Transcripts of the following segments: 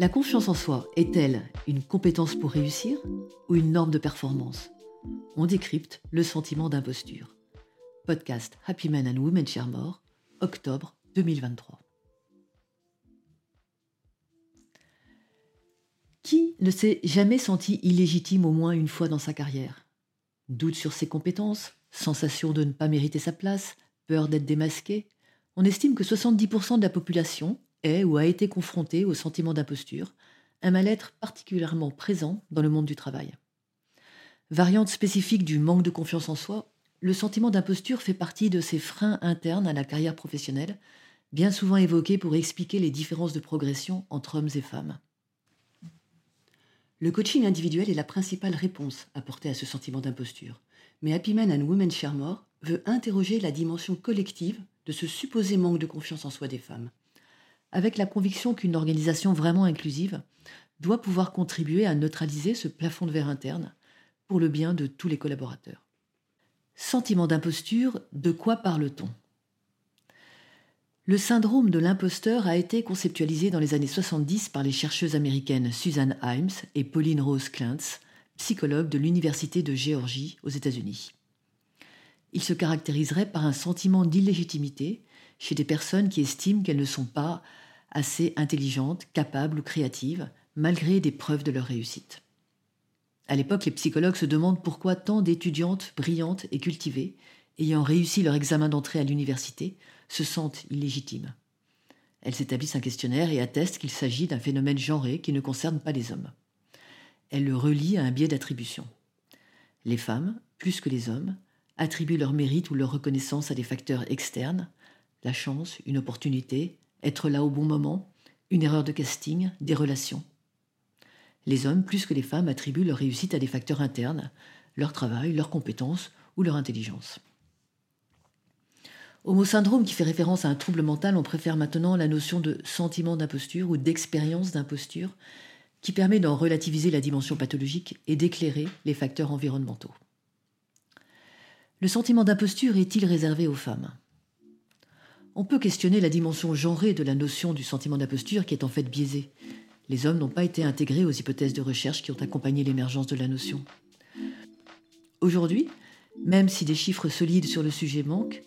La confiance en soi est-elle une compétence pour réussir ou une norme de performance? On décrypte le sentiment d'imposture. Podcast Happy Men and Women Share More, octobre 2023. Qui ne s'est jamais senti illégitime au moins une fois dans sa carrière? Doute sur ses compétences, sensation de ne pas mériter sa place, peur d'être démasqué? On estime que 70% de la population est ou a été confronté au sentiment d'imposture, un mal-être particulièrement présent dans le monde du travail. Variante spécifique du manque de confiance en soi, le sentiment d'imposture fait partie de ces freins internes à la carrière professionnelle, bien souvent évoqués pour expliquer les différences de progression entre hommes et femmes. Le coaching individuel est la principale réponse apportée à ce sentiment d'imposture, mais Happy Men and Women Share More veut interroger la dimension collective de ce supposé manque de confiance en soi des femmes avec la conviction qu'une organisation vraiment inclusive doit pouvoir contribuer à neutraliser ce plafond de verre interne pour le bien de tous les collaborateurs. Sentiment d'imposture, de quoi parle-t-on? Le syndrome de l'imposteur a été conceptualisé dans les années 70 par les chercheuses américaines Susan Himes et Pauline Rose Klintz, psychologues de l'Université de Géorgie aux États-Unis. Il se caractériserait par un sentiment d'illégitimité chez des personnes qui estiment qu'elles ne sont pas assez intelligentes, capables ou créatives, malgré des preuves de leur réussite. À l'époque, les psychologues se demandent pourquoi tant d'étudiantes brillantes et cultivées, ayant réussi leur examen d'entrée à l'université, se sentent illégitimes. Elles établissent un questionnaire et attestent qu'il s'agit d'un phénomène genré qui ne concerne pas les hommes. Elles le relient à un biais d'attribution. Les femmes, plus que les hommes, attribuent leur mérite ou leur reconnaissance à des facteurs externes, la chance, une opportunité, être là au bon moment, une erreur de casting, des relations. Les hommes, plus que les femmes, attribuent leur réussite à des facteurs internes, leur travail, leurs compétences ou leur intelligence. Au mot syndrome qui fait référence à un trouble mental, on préfère maintenant la notion de sentiment d'imposture ou d'expérience d'imposture qui permet d'en relativiser la dimension pathologique et d'éclairer les facteurs environnementaux. Le sentiment d'imposture est-il réservé aux femmes? On peut questionner la dimension genrée de la notion du sentiment d'imposture qui est en fait biaisée. Les hommes n'ont pas été intégrés aux hypothèses de recherche qui ont accompagné l'émergence de la notion. Aujourd'hui, même si des chiffres solides sur le sujet manquent,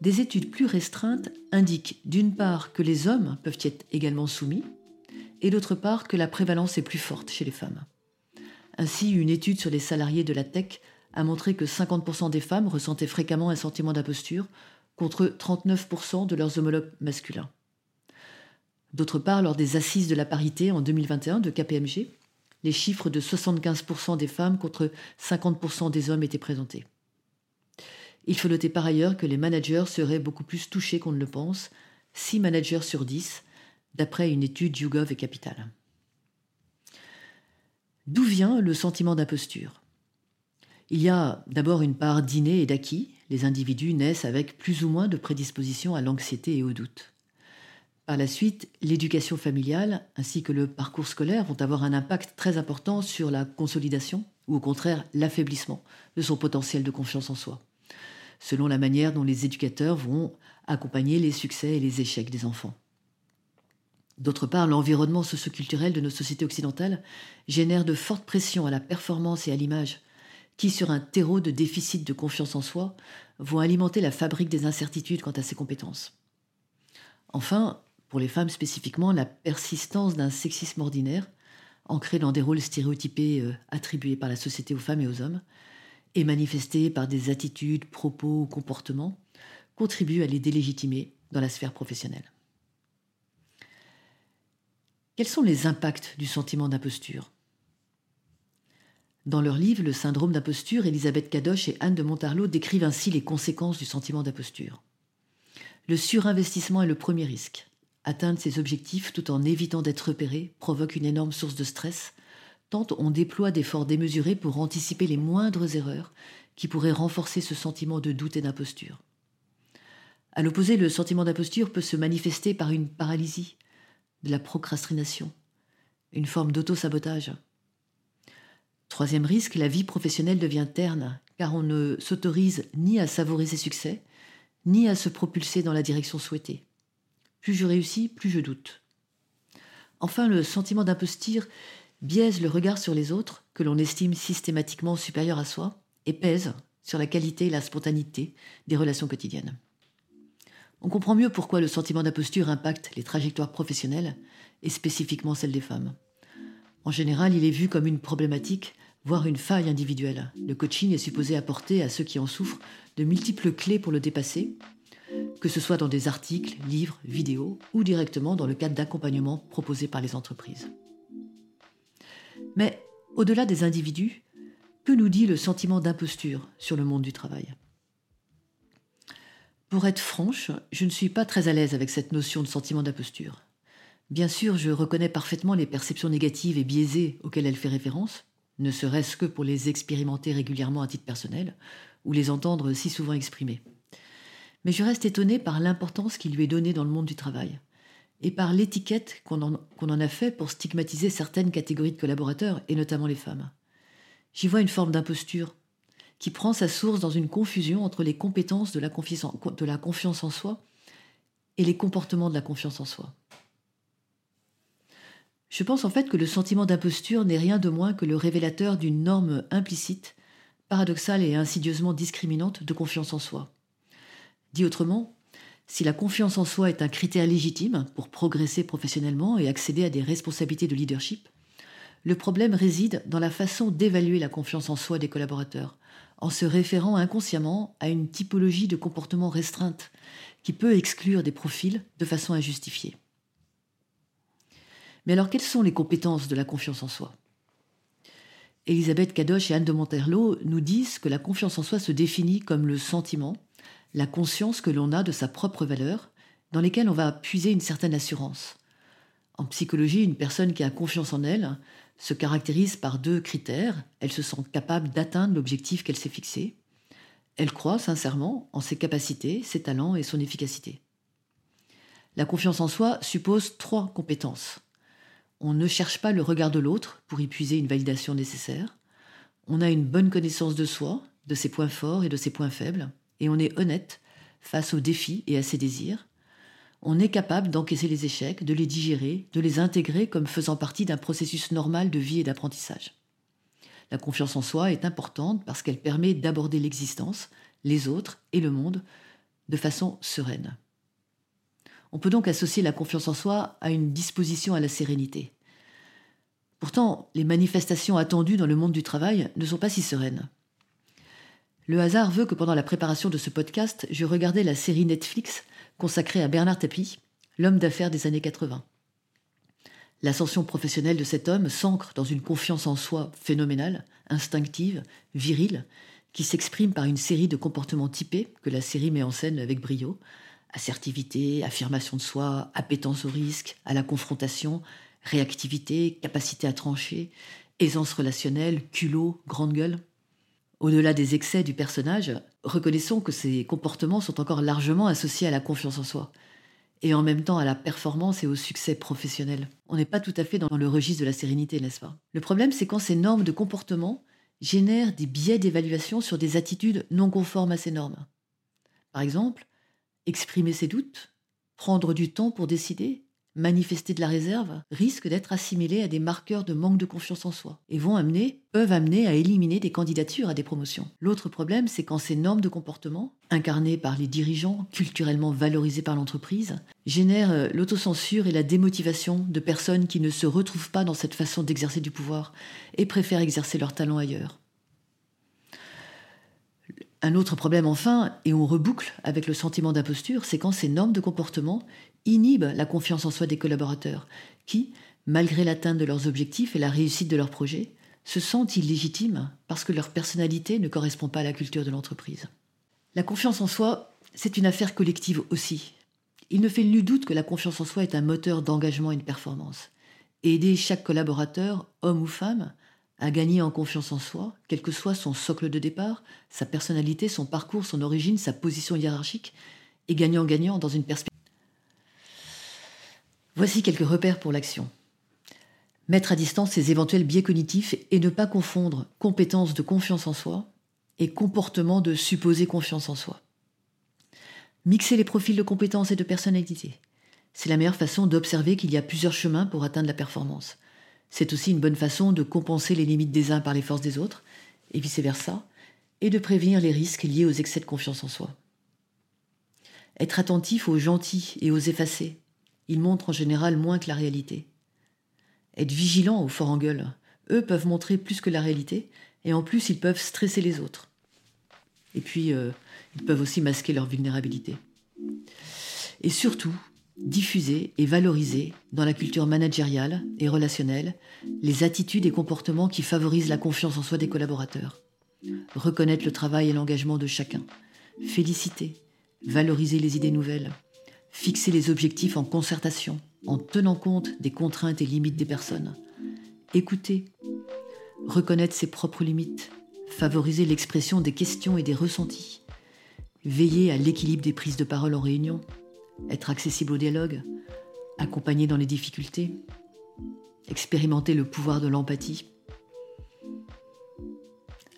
des études plus restreintes indiquent d'une part que les hommes peuvent y être également soumis, et d'autre part que la prévalence est plus forte chez les femmes. Ainsi, une étude sur les salariés de la tech a montré que 50% des femmes ressentaient fréquemment un sentiment d'imposture, contre 39% de leurs homologues masculins. D'autre part, lors des assises de la parité en 2021 de KPMG, les chiffres de 75% des femmes contre 50% des hommes étaient présentés. Il faut noter par ailleurs que les managers seraient beaucoup plus touchés qu'on ne le pense, 6 managers sur 10, d'après une étude YouGov et Capital. D'où vient le sentiment d'imposture? Il y a d'abord une part d'inné et d'acquis, les individus naissent avec plus ou moins de prédisposition à l'anxiété et au doute. Par la suite, l'éducation familiale ainsi que le parcours scolaire vont avoir un impact très important sur la consolidation ou au contraire l'affaiblissement de son potentiel de confiance en soi, selon la manière dont les éducateurs vont accompagner les succès et les échecs des enfants. D'autre part, l'environnement socioculturel de nos sociétés occidentales génère de fortes pressions à la performance et à l'image, qui, sur un terreau de déficit de confiance en soi, vont alimenter la fabrique des incertitudes quant à ses compétences. Enfin, pour les femmes spécifiquement, la persistance d'un sexisme ordinaire, ancré dans des rôles stéréotypés euh, attribués par la société aux femmes et aux hommes, et manifesté par des attitudes, propos ou comportements, contribue à les délégitimer dans la sphère professionnelle. Quels sont les impacts du sentiment d'imposture? Dans leur livre Le syndrome d'imposture, Elisabeth Cadoche et Anne de Montarlot décrivent ainsi les conséquences du sentiment d'imposture. Le surinvestissement est le premier risque. Atteindre ses objectifs tout en évitant d'être repéré provoque une énorme source de stress, tant on déploie d'efforts démesurés pour anticiper les moindres erreurs qui pourraient renforcer ce sentiment de doute et d'imposture. À l'opposé, le sentiment d'imposture peut se manifester par une paralysie, de la procrastination, une forme d'auto-sabotage. Troisième risque, la vie professionnelle devient terne, car on ne s'autorise ni à savourer ses succès, ni à se propulser dans la direction souhaitée. Plus je réussis, plus je doute. Enfin, le sentiment d'imposture biaise le regard sur les autres, que l'on estime systématiquement supérieur à soi, et pèse sur la qualité et la spontanéité des relations quotidiennes. On comprend mieux pourquoi le sentiment d'imposture impacte les trajectoires professionnelles, et spécifiquement celles des femmes. En général, il est vu comme une problématique, voire une faille individuelle. Le coaching est supposé apporter à ceux qui en souffrent de multiples clés pour le dépasser, que ce soit dans des articles, livres, vidéos ou directement dans le cadre d'accompagnement proposé par les entreprises. Mais au-delà des individus, que nous dit le sentiment d'imposture sur le monde du travail? Pour être franche, je ne suis pas très à l'aise avec cette notion de sentiment d'imposture. Bien sûr, je reconnais parfaitement les perceptions négatives et biaisées auxquelles elle fait référence, ne serait-ce que pour les expérimenter régulièrement à titre personnel, ou les entendre si souvent exprimées. Mais je reste étonnée par l'importance qui lui est donnée dans le monde du travail, et par l'étiquette qu'on en, a fait pour stigmatiser certaines catégories de collaborateurs, et notamment les femmes. J'y vois une forme d'imposture, qui prend sa source dans une confusion entre les compétences de la confiance en soi et les comportements de la confiance en soi. Je pense en fait que le sentiment d'imposture n'est rien de moins que le révélateur d'une norme implicite, paradoxale et insidieusement discriminante de confiance en soi. Dit autrement, si la confiance en soi est un critère légitime pour progresser professionnellement et accéder à des responsabilités de leadership, le problème réside dans la façon d'évaluer la confiance en soi des collaborateurs, en se référant inconsciemment à une typologie de comportement restreinte qui peut exclure des profils de façon injustifiée. Mais alors, quelles sont les compétences de la confiance en soi? Elisabeth Cadoche et Anne de Monterlo nous disent que la confiance en soi se définit comme le sentiment, la conscience que l'on a de sa propre valeur, dans lesquelles on va puiser une certaine assurance. En psychologie, une personne qui a confiance en elle se caractérise par deux critères. Elle se sent capable d'atteindre l'objectif qu'elle s'est fixé. Elle croit sincèrement en ses capacités, ses talents et son efficacité. La confiance en soi suppose trois compétences. On ne cherche pas le regard de l'autre pour y puiser une validation nécessaire. On a une bonne connaissance de soi, de ses points forts et de ses points faibles, et on est honnête face aux défis et à ses désirs. On est capable d'encaisser les échecs, de les digérer, de les intégrer comme faisant partie d'un processus normal de vie et d'apprentissage. La confiance en soi est importante parce qu'elle permet d'aborder l'existence, les autres et le monde de façon sereine. On peut donc associer la confiance en soi à une disposition à la sérénité. Pourtant, les manifestations attendues dans le monde du travail ne sont pas si sereines. Le hasard veut que pendant la préparation de ce podcast, je regardais la série Netflix consacrée à Bernard Tapie, l'homme d'affaires des années 80. L'ascension professionnelle de cet homme s'ancre dans une confiance en soi phénoménale, instinctive, virile, qui s'exprime par une série de comportements typés que la série met en scène avec brio, assertivité, affirmation de soi, appétence au risque, à la confrontation, réactivité, capacité à trancher, aisance relationnelle, culot, grande gueule. Au-delà des excès du personnage, reconnaissons que ces comportements sont encore largement associés à la confiance en soi, et en même temps à la performance et au succès professionnel. On n'est pas tout à fait dans le registre de la sérénité, n'est-ce pas? Le problème, c'est quand ces normes de comportement génèrent des biais d'évaluation sur des attitudes non conformes à ces normes. Par exemple, exprimer ses doutes, prendre du temps pour décider, manifester de la réserve, risquent d'être assimilés à des marqueurs de manque de confiance en soi et vont amener, peuvent amener à éliminer des candidatures à des promotions. L'autre problème, c'est quand ces normes de comportement, incarnées par les dirigeants, culturellement valorisées par l'entreprise, génèrent euh, l'autocensure et la démotivation de personnes qui ne se retrouvent pas dans cette façon d'exercer du pouvoir et préfèrent exercer leur talent ailleurs. Un autre problème enfin, et on reboucle avec le sentiment d'imposture, c'est quand ces normes de comportement inhibent la confiance en soi des collaborateurs, qui, malgré l'atteinte de leurs objectifs et la réussite de leurs projets, se sentent illégitimes parce que leur personnalité ne correspond pas à la culture de l'entreprise. La confiance en soi, c'est une affaire collective aussi. Il ne fait nul doute que la confiance en soi est un moteur d'engagement et de performance. Aider chaque collaborateur, homme ou femme, à gagner en confiance en soi, quel que soit son socle de départ, sa personnalité, son parcours, son origine, sa position hiérarchique, et gagnant-gagnant dans une perspective. Voici quelques repères pour l'action. Mettre à distance ses éventuels biais cognitifs et ne pas confondre compétence de confiance en soi et comportement de supposer confiance en soi. Mixer les profils de compétences et de personnalité. C'est la meilleure façon d'observer qu'il y a plusieurs chemins pour atteindre la performance. C'est aussi une bonne façon de compenser les limites des uns par les forces des autres, et vice-versa, et de prévenir les risques liés aux excès de confiance en soi. Être attentif aux gentils et aux effacés. Ils montrent en général moins que la réalité. Être vigilant aux forts en gueule. Eux peuvent montrer plus que la réalité, et en plus ils peuvent stresser les autres. Et puis, euh, ils peuvent aussi masquer leur vulnérabilité. Et surtout, diffuser et valoriser dans la culture managériale et relationnelle les attitudes et comportements qui favorisent la confiance en soi des collaborateurs. Reconnaître le travail et l'engagement de chacun. Féliciter. Valoriser les idées nouvelles. Fixer les objectifs en concertation, en tenant compte des contraintes et limites des personnes. Écouter. Reconnaître ses propres limites. Favoriser l'expression des questions et des ressentis. Veiller à l'équilibre des prises de parole en réunion être accessible au dialogue, accompagner dans les difficultés, expérimenter le pouvoir de l'empathie.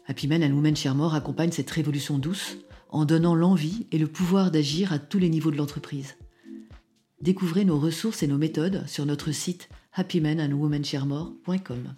Happy Men and Women Share More accompagne cette révolution douce en donnant l'envie et le pouvoir d'agir à tous les niveaux de l'entreprise. Découvrez nos ressources et nos méthodes sur notre site happymenandwomensharemore.com.